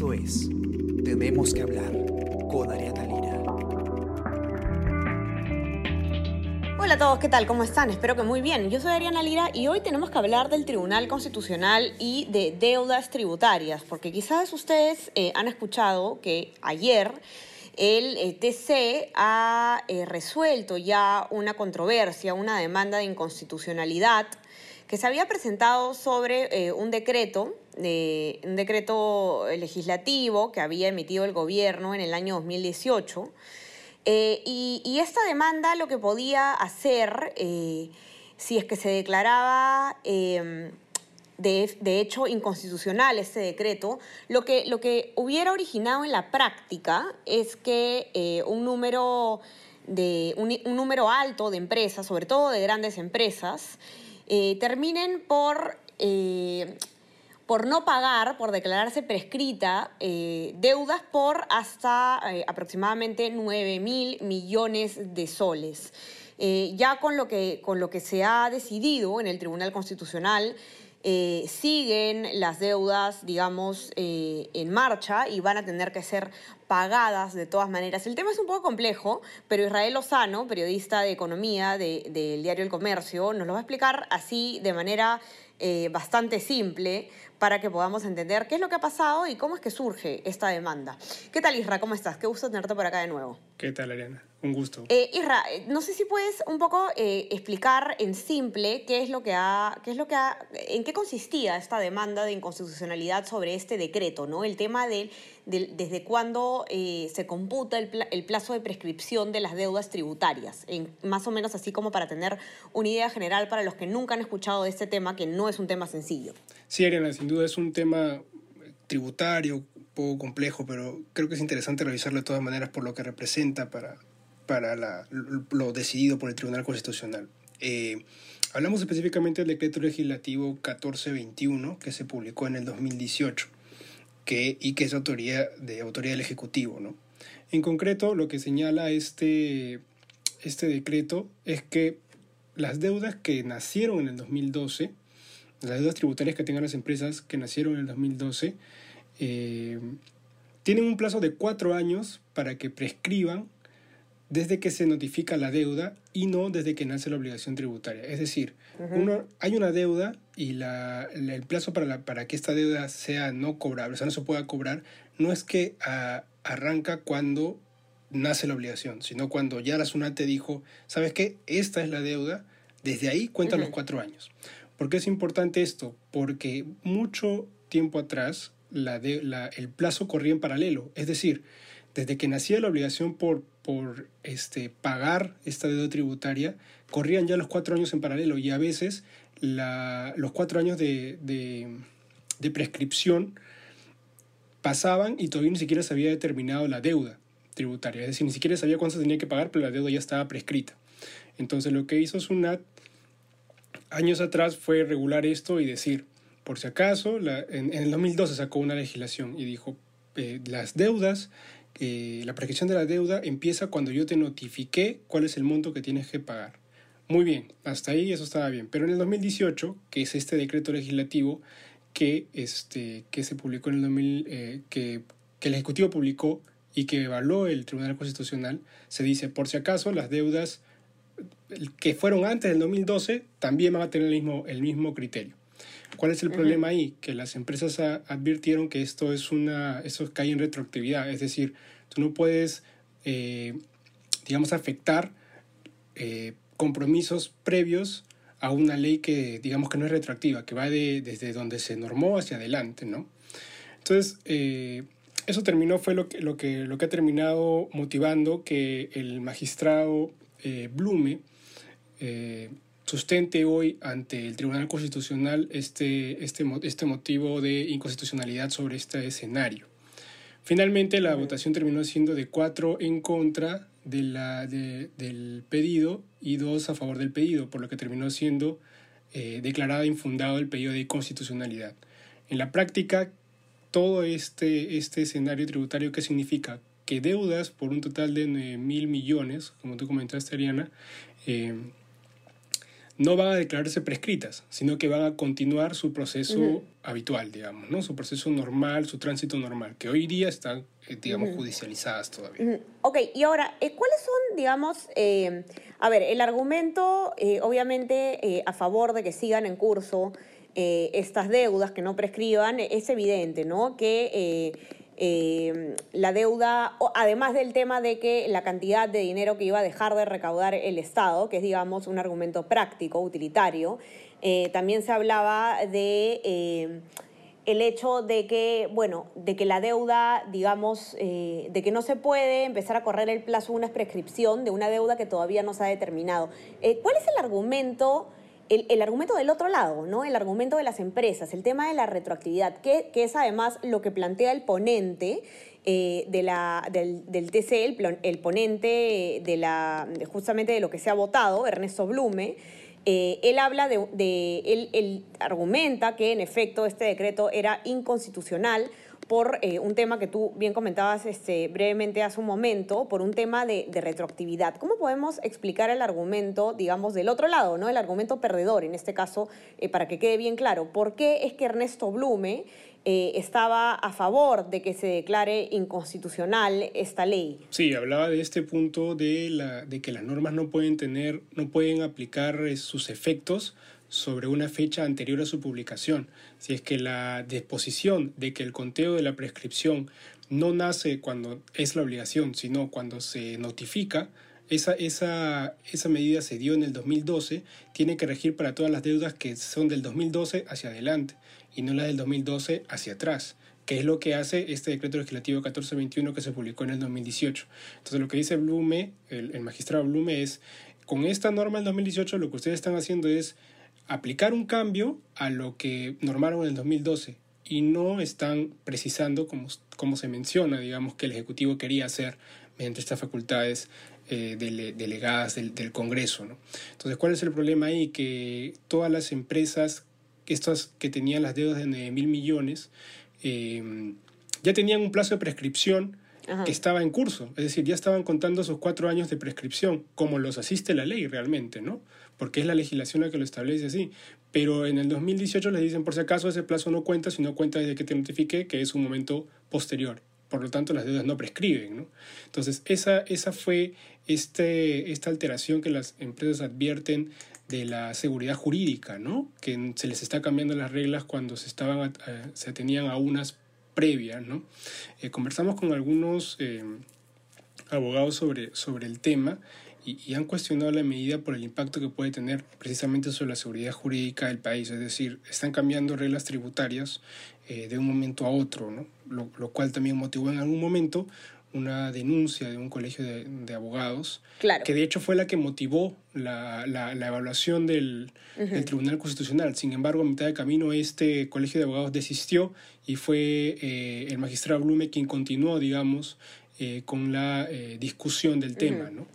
Esto es Tenemos que hablar con Ariana Lira. Hola a todos, ¿qué tal? ¿Cómo están? Espero que muy bien. Yo soy Ariana Lira y hoy tenemos que hablar del Tribunal Constitucional y de deudas tributarias, porque quizás ustedes eh, han escuchado que ayer el eh, TC ha eh, resuelto ya una controversia, una demanda de inconstitucionalidad que se había presentado sobre un decreto un decreto legislativo que había emitido el gobierno en el año 2018. Eh, y, esta demanda lo que podía hacer, eh, si es que se declaraba em, de, hecho inconstitucional este decreto, lo que, lo que hubiera originado en la práctica es que eh, un número de un, número alto de empresas, sobre todo de grandes empresas, terminen por por no pagar, por declararse prescrita, eh, deudas por hasta eh, aproximadamente 9 mil millones de soles. Eh, ya con lo, que, con lo que se ha decidido en el Tribunal Constitucional, siguen las deudas, digamos, en marcha y van a tener que ser pagadas de todas maneras. El tema es un poco complejo, pero Israel Lozano, periodista de economía del diario El Comercio, nos lo va a explicar así de manera bastante simple para que podamos entender qué es lo que ha pasado y cómo es que surge esta demanda. ¿Qué tal, Isra? ¿Cómo estás? Qué gusto tenerte por acá de nuevo. ¿Qué tal, Ariana? Un gusto. Eh, Isra, eh, no sé si puedes un poco eh, explicar en simple qué es lo que ha, qué es lo que ha, en qué consistía esta demanda de inconstitucionalidad sobre este decreto, ¿no? El tema de, desde cuándo se computa el, plazo de prescripción de las deudas tributarias, en, más o menos así como para tener una idea general para los que nunca han escuchado de este tema, que no es un tema sencillo. Sí, Ariana, sin duda es un tema tributario, un poco complejo, pero creo que es interesante revisarlo de todas maneras por lo que representa para, para lo decidido por el Tribunal Constitucional. Eh, hablamos específicamente del decreto legislativo 1421 que se publicó en el 2018 que, y que es autoría, de autoría del Ejecutivo. ¿no? En concreto, lo que señala este, este decreto es que las deudas que nacieron en el 2012, las deudas tributarias que tengan las empresas que nacieron en el 2012, eh, tienen un plazo de cuatro años para que prescriban desde que se notifica la deuda y no desde que nace la obligación tributaria. Es decir, uno, hay una deuda y la, el plazo para, la, para que esta deuda sea no cobrable, o sea, no se pueda cobrar, no es que ah, arranca cuando nace la obligación, sino cuando ya la SUNAT dijo, ¿sabes qué? Esta es la deuda, desde ahí cuentan los cuatro años. ¿Por qué es importante esto? Porque mucho tiempo atrás la la, el plazo corría en paralelo, es decir, desde que nacía la obligación por, por este, pagar esta deuda tributaria, corrían ya los cuatro años en paralelo y a veces la, los cuatro años de, de, prescripción pasaban y todavía ni siquiera se había determinado la deuda tributaria, es decir, ni siquiera sabía cuánto se tenía que pagar, pero la deuda ya estaba prescrita. Entonces lo que hizo SUNAT años atrás fue regular esto y decir, por si acaso, en, el 2012 sacó una legislación y dijo, eh, las deudas la prescripción de la deuda empieza cuando yo te notifiqué cuál es el monto que tienes que pagar. Muy bien, hasta ahí eso estaba bien. Pero en el 2018, que es este decreto legislativo que, este, que se publicó en el 2000, eh, que, que el Ejecutivo publicó y que evaluó el Tribunal Constitucional, se dice, por si acaso, las deudas que fueron antes del 2012 también van a tener el mismo, el mismo criterio. ¿Cuál es el problema ahí? Que las empresas advirtieron que esto es una, eso cae en retroactividad, es decir, tú no puedes, eh, digamos, afectar eh, compromisos previos a una ley que, digamos, que no es retroactiva, que va de, desde donde se normó hacia adelante, ¿no? Entonces, eh, eso terminó, fue lo que, lo, que, lo que ha terminado motivando que el magistrado Blume sustente hoy ante el Tribunal Constitucional este, este, este motivo de inconstitucionalidad sobre este escenario. Finalmente, la votación terminó siendo de cuatro en contra de la, del pedido y dos a favor del pedido, por lo que terminó siendo eh, declarado infundado el pedido de constitucionalidad. En la práctica, todo este, este escenario tributario, ¿qué significa? Que deudas por un total de 9 mil millones, como tú comentaste, Ariana, eh, no van a declararse prescritas, sino que van a continuar su proceso habitual, digamos, ¿no? Su proceso normal, su tránsito normal, que hoy día están, eh, digamos, judicializadas todavía. Ok, y ahora, eh, ¿cuáles son, digamos, eh, a ver, el argumento, obviamente, a favor de que sigan en curso estas deudas, que no prescriban, es evidente, ¿no? Que eh, la deuda, además del tema de que la cantidad de dinero que iba a dejar de recaudar el Estado, que es, digamos, un argumento práctico, utilitario, eh, también se hablaba de eh, el hecho de que, bueno, de que la deuda, digamos, de que no se puede empezar a correr el plazo de una prescripción de una deuda que todavía no se ha determinado. ¿Cuál es el argumento? El, argumento del otro lado, ¿no? El argumento de las empresas, el tema de la retroactividad, que, es además lo que plantea el ponente eh, del, del TCE, el, ponente de la, justamente de lo que se ha votado, Ernesto Blume. Eh, él habla de él argumenta que en efecto este decreto era inconstitucional por eh, un tema que tú bien comentabas este, brevemente hace un momento, por un tema de, retroactividad. ¿Cómo podemos explicar el argumento, digamos, del otro lado, ¿no? el argumento perdedor, en este caso, eh, para que quede bien claro? ¿Por qué es que Ernesto Blume eh, estaba a favor de que se declare inconstitucional esta ley? Sí, hablaba de este punto de, la, de que las normas no pueden tener, no pueden aplicar sus efectos sobre una fecha anterior a su publicación. Si es que la disposición de que el conteo de la prescripción no nace cuando es la obligación, sino cuando se notifica, esa, esa, esa medida se dio en el 2012, tiene que regir para todas las deudas que son del 2012 hacia adelante y no las del 2012 hacia atrás que es lo que hace este decreto legislativo 1421 que se publicó en el 2018. Entonces lo que dice Blume, el, el magistrado Blume es, con esta norma del 2018 lo que ustedes están haciendo es aplicar un cambio a lo que normaron en el 2012 y no están precisando, como, se menciona, digamos, que el Ejecutivo quería hacer mediante estas facultades eh, delegadas del, Congreso. ¿no? Entonces, ¿cuál es el problema ahí? Que todas las empresas, estas que tenían las deudas de 9 mil millones, eh, ya tenían un plazo de prescripción que estaba en curso, es decir, ya estaban contando sus cuatro años de prescripción, como los asiste la ley realmente, ¿no? porque es la legislación la que lo establece así. Pero en el 2018 les dicen, por si acaso, ese plazo no cuenta, sino cuenta desde que te notifique, que es un momento posterior. Por lo tanto, las deudas no prescriben. ¿no? Entonces, esa, esa fue este, esta alteración que las empresas advierten de la seguridad jurídica, ¿no? que se les está cambiando las reglas cuando se, estaban, eh, se tenían a unas previas. ¿no? Eh, conversamos con algunos eh, abogados sobre, sobre el tema y, han cuestionado la medida por el impacto que puede tener precisamente sobre la seguridad jurídica del país. Es decir, están cambiando reglas tributarias eh, de un momento a otro, ¿no? lo, cual también motivó en algún momento una denuncia de un colegio de, abogados, que de hecho fue la que motivó la, la, evaluación del, del, Tribunal Constitucional. Sin embargo, a mitad de camino este colegio de abogados desistió y fue eh, el magistrado Blume quien continuó, digamos, eh, con la discusión del tema. ¿no?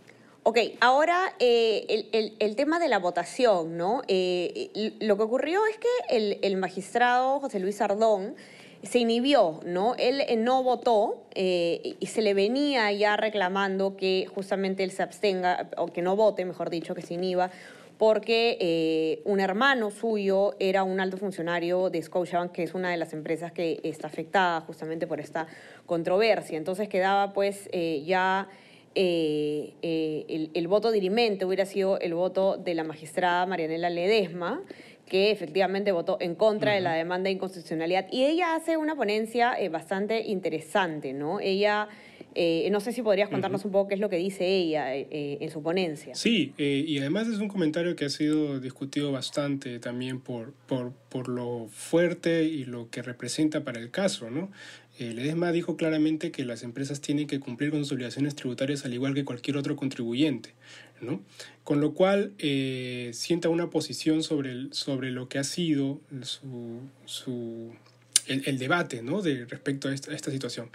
Ok, ahora eh, el, tema de la votación, ¿no? Eh, lo que ocurrió es que el, magistrado José Luis Ardón se inhibió, ¿no? Él eh, no votó y se le venía ya reclamando que justamente él se abstenga, o que no vote, mejor dicho, que se inhiba, porque un hermano suyo era un alto funcionario de Scotiabank, que es una de las empresas que está afectada justamente por esta controversia. Entonces quedaba pues ya eh, eh, el, voto dirimente hubiera sido el voto de la magistrada Marianela Ledesma, que efectivamente votó en contra de la demanda de inconstitucionalidad. Y ella hace una ponencia eh, bastante interesante, ¿no? Ella, no sé si podrías contarnos un poco qué es lo que dice ella en su ponencia. Sí, y además es un comentario que ha sido discutido bastante también por, por, por lo fuerte y lo que representa para el caso, ¿no? El EDESMA dijo claramente que las empresas tienen que cumplir con sus obligaciones tributarias al igual que cualquier otro contribuyente, ¿no? Con lo cual eh, sienta una posición sobre, el, sobre lo que ha sido su, su el, debate ¿no? de respecto a esta, a esta, situación.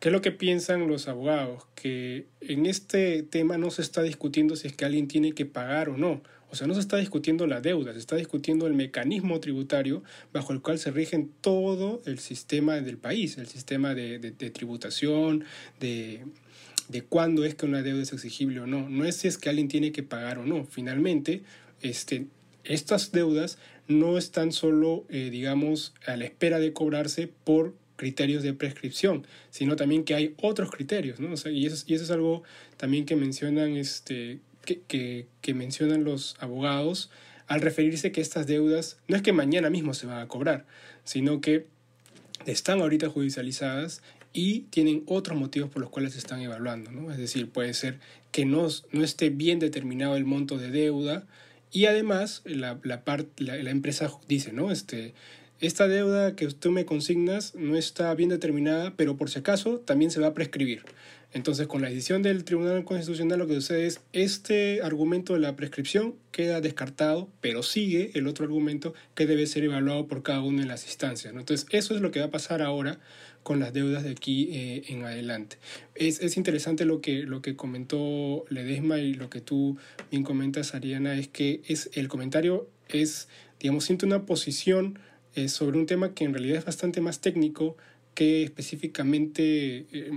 ¿Qué es lo que piensan los abogados? Que en este tema no se está discutiendo si es que alguien tiene que pagar o no. O sea, no se está discutiendo la deuda, se está discutiendo el mecanismo tributario bajo el cual se rigen todo el sistema del país, el sistema de, tributación, de, de cuándo es que una deuda es exigible o no. No es si es que alguien tiene que pagar o no. Finalmente, este, estas deudas no están solo, eh, digamos, a la espera de cobrarse por criterios de prescripción, sino también que hay otros criterios, ¿no? y, eso, y eso es algo también que mencionan, este, que, que, que mencionan los abogados al referirse que estas deudas no es que mañana mismo se van a cobrar, sino que están ahorita judicializadas y tienen otros motivos por los cuales se están evaluando. ¿no? Es decir, puede ser que no, no esté bien determinado el monto de deuda y además la, la, la, la empresa dice, ¿no? Este, esta deuda que tú me consignas no está bien determinada, pero por si acaso también se va a prescribir. Entonces, con la decisión del Tribunal Constitucional lo que sucede es este argumento de la prescripción queda descartado, pero sigue el otro argumento que debe ser evaluado por cada una de las instancias. Entonces, eso es lo que va a pasar ahora con las deudas de aquí eh, en adelante. Es, es, interesante lo que, lo que comentó Ledesma y lo que tú bien comentas, Ariana, es que es, el comentario es, digamos, siente una posición eh, sobre un tema que en realidad es bastante más técnico que específicamente eh,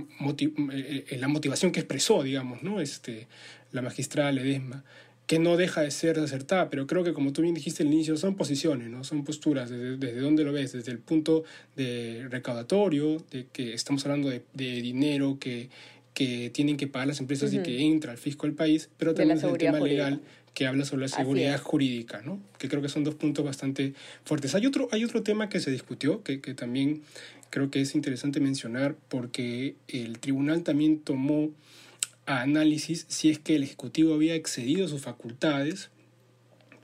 eh, la motivación que expresó, digamos, ¿no? este, la magistrada Ledesma que no deja de ser acertada, pero creo que como tú bien dijiste al inicio, son posiciones, ¿no? son posturas, desde, desde dónde lo ves, desde el punto de recaudatorio, de que estamos hablando de, de dinero que, que tienen que pagar las empresas y que entra al fisco del país, pero también desde el tema legal que habla sobre la seguridad jurídica, ¿no? que creo que son dos puntos bastante fuertes. Hay otro, hay otro tema que se discutió, que, que también creo que es interesante mencionar, porque el tribunal también tomó análisis si es que el Ejecutivo había excedido sus facultades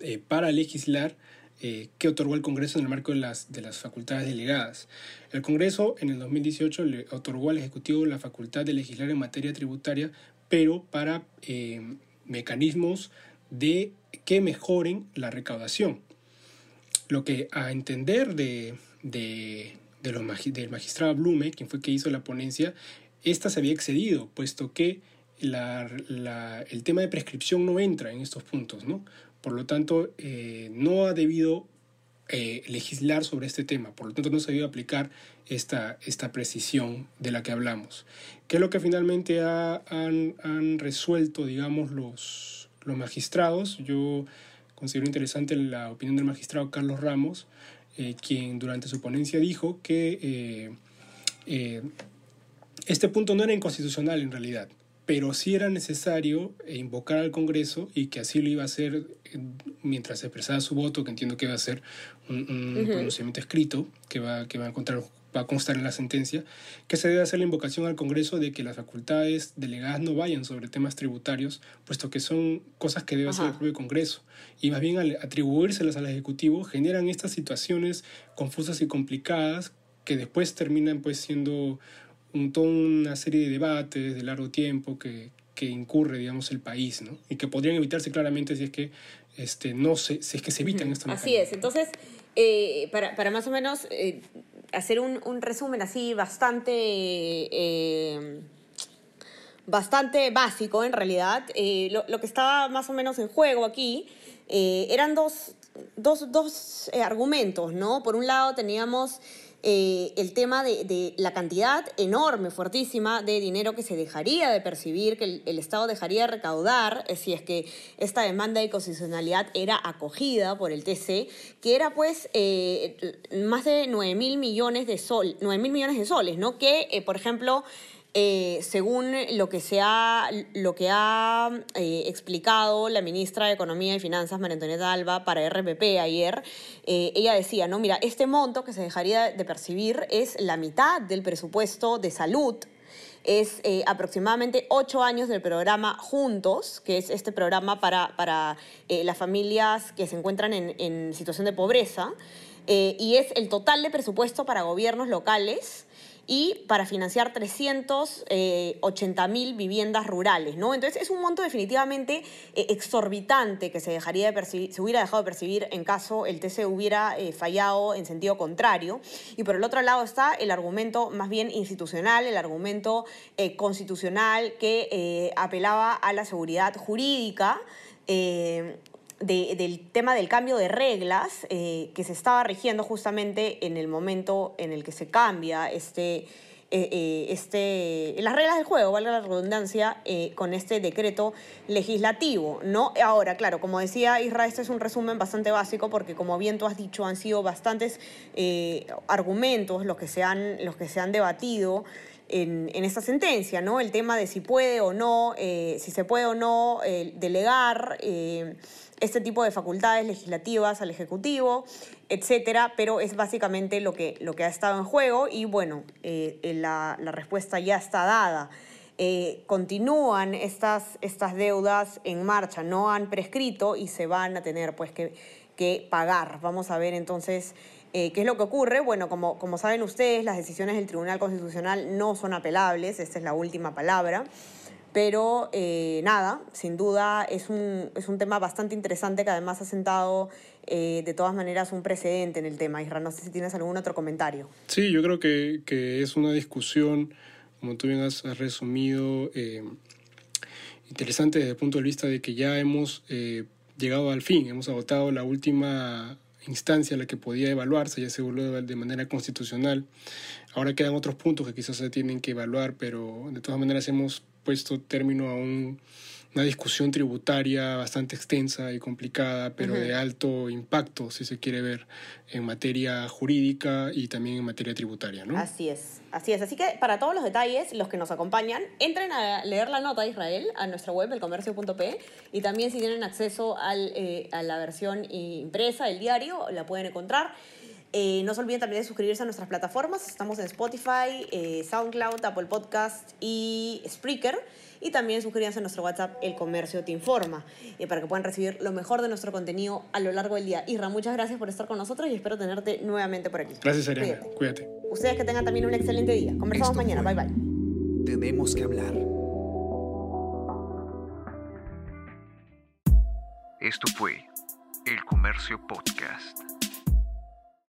eh, para legislar eh, que otorgó el Congreso en el marco de las, de las facultades delegadas. El Congreso en el 2018 le otorgó al Ejecutivo la facultad de legislar en materia tributaria, pero para eh, mecanismos de que mejoren la recaudación. Lo que a entender de, de, de los, del magistrado Blume, quien fue que hizo la ponencia, esta se había excedido, puesto que la, el tema de prescripción no entra en estos puntos, ¿no? Por lo tanto, eh, no ha debido eh, legislar sobre este tema, por lo tanto no se ha debido aplicar esta, esta precisión de la que hablamos. ¿Qué es lo que finalmente ha, han, han, resuelto, digamos, los, los magistrados? Yo considero interesante la opinión del magistrado Carlos Ramos, eh, quien durante su ponencia dijo que este punto no era inconstitucional en realidad, pero sí era necesario invocar al Congreso y que así lo iba a hacer mientras expresaba su voto, que entiendo que va a ser un, un uh -huh. pronunciamiento escrito que va, que va a encontrar va a constar en la sentencia, que se debe hacer la invocación al Congreso de que las facultades delegadas no vayan sobre temas tributarios, puesto que son cosas que debe Ajá. hacer el propio Congreso. Y más bien al atribuírselas al Ejecutivo generan estas situaciones confusas y complicadas que después terminan pues siendo un, toda una serie de debates de largo tiempo que, que incurre, digamos, el país, ¿no? Y que podrían evitarse claramente si es que este, no se, si es que se evitan uh -huh. estos Así es. Entonces, eh, para, para, más o menos eh, hacer un, un, resumen así bastante... Eh, bastante básico en realidad. Eh, lo, lo, que estaba más o menos en juego aquí eh, eran dos, dos, dos argumentos, ¿no? Por un lado teníamos eh, el tema de, la cantidad enorme, fuertísima de dinero que se dejaría de percibir, que el, Estado dejaría de recaudar eh, si es que esta demanda de constitucionalidad era acogida por el TC, que era pues eh, más de 9 mil millones de sol, 9 mil millones de soles, ¿no? Que, por ejemplo, eh, según lo que, se ha, lo que ha eh, explicado la ministra de Economía y Finanzas, María Antonieta Alba, para RPP ayer, eh, ella decía, no, mira, este monto que se dejaría de percibir es la mitad del presupuesto de salud. Es eh, aproximadamente ocho años del programa Juntos, que es este programa para, para eh, las familias que se encuentran en, situación de pobreza, eh, y es el total de presupuesto para gobiernos locales y para financiar 380 eh, mil viviendas rurales, ¿no? Entonces es un monto definitivamente eh, exorbitante que se dejaría se hubiera dejado de percibir en caso el TC hubiera eh, fallado en sentido contrario. Y por el otro lado está el argumento más bien institucional, el argumento constitucional que apelaba a la seguridad jurídica. De, del tema del cambio de reglas eh, que se estaba rigiendo justamente en el momento en el que se cambia este, eh, eh, este, las reglas del juego, valga la redundancia, con este decreto legislativo. ¿no? Ahora, claro, como decía Israel, este es un resumen bastante básico porque como bien tú has dicho, han sido bastantes argumentos los que se han, los que se han debatido. En, esta sentencia, ¿no? El tema de si puede o no, si se puede o no delegar este tipo de facultades legislativas al Ejecutivo, etcétera, pero es básicamente lo que, lo que ha estado en juego y bueno, eh, eh, la, respuesta ya está dada. Eh, continúan estas, estas deudas en marcha, no han prescrito y se van a tener pues que, que pagar. Vamos a ver entonces qué es lo que ocurre. Bueno, como, como saben ustedes, las decisiones del Tribunal Constitucional no son apelables, esta es la última palabra. Pero eh, nada, sin duda es un, es un tema bastante interesante que además ha sentado eh, de todas maneras un precedente en el tema. Isra, no sé si tienes algún otro comentario. Sí, yo creo que, que es una discusión, como tú bien has, resumido, eh, interesante desde el punto de vista de que ya hemos llegado al fin, hemos agotado la última instancia en la que podía evaluarse, ya se evaluó de manera constitucional. Ahora quedan otros puntos que quizás se tienen que evaluar, pero de todas maneras hemos puesto término a una discusión tributaria bastante extensa y complicada, pero de alto impacto, si se quiere ver, en materia jurídica y también en materia tributaria. ¿no? Así es, así es. Así que para todos los detalles, los que nos acompañan, entren a leer la nota de Israel a nuestra web, elcomercio.p, y también si tienen acceso al, eh, a la versión impresa, el diario, la pueden encontrar. Eh, no se olviden también de suscribirse a nuestras plataformas. Estamos en Spotify, eh, SoundCloud, Apple Podcast y Spreaker. Y también suscríbanse a nuestro WhatsApp El Comercio Te Informa eh, para que puedan recibir lo mejor de nuestro contenido a lo largo del día. Irra, muchas gracias por estar con nosotros y espero tenerte nuevamente por aquí. Gracias, Ariana. Cuídate. Ustedes que tengan también un excelente día. Conversamos mañana. Bye bye. Tenemos que hablar. Esto fue El Comercio Podcast.